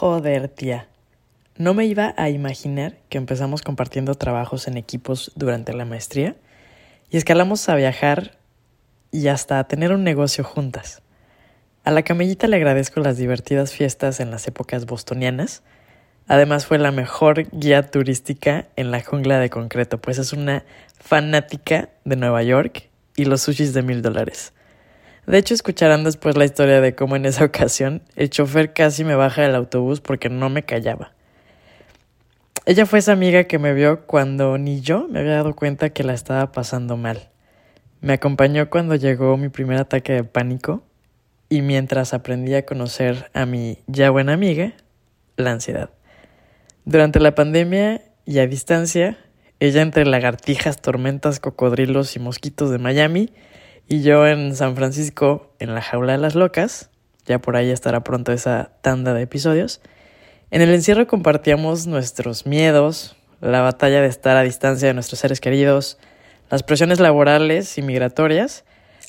Joder, tía. No me iba a imaginar que empezamos compartiendo trabajos en equipos durante la maestría y escalamos a viajar y hasta a tener un negocio juntas. A la camellita le agradezco las divertidas fiestas en las épocas bostonianas. Además fue la mejor guía turística en la jungla de concreto, pues es una fanática de Nueva York y los sushis de mil dólares. De hecho, escucharán después la historia de cómo en esa ocasión el chofer casi me baja del autobús porque no me callaba. Ella fue esa amiga que me vio cuando ni yo me había dado cuenta que la estaba pasando mal. Me acompañó cuando llegó mi primer ataque de pánico y mientras aprendí a conocer a mi ya buena amiga, la ansiedad. Durante la pandemia y a distancia, ella entre lagartijas, tormentas, cocodrilos y mosquitos de Miami, y yo en San Francisco, en la jaula de las locas, ya por ahí estará pronto esa tanda de episodios. En el encierro compartíamos nuestros miedos, la batalla de estar a distancia de nuestros seres queridos, las presiones laborales y migratorias,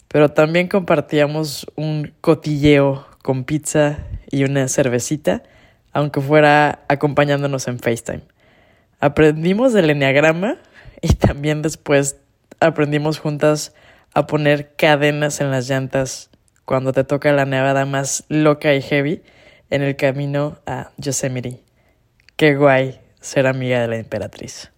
pero también compartíamos un cotilleo con pizza y una cervecita, aunque fuera acompañándonos en FaceTime. Aprendimos del enneagrama y también después aprendimos juntas a poner cadenas en las llantas cuando te toca la nevada más loca y heavy en el camino a Yosemite. Qué guay ser amiga de la emperatriz.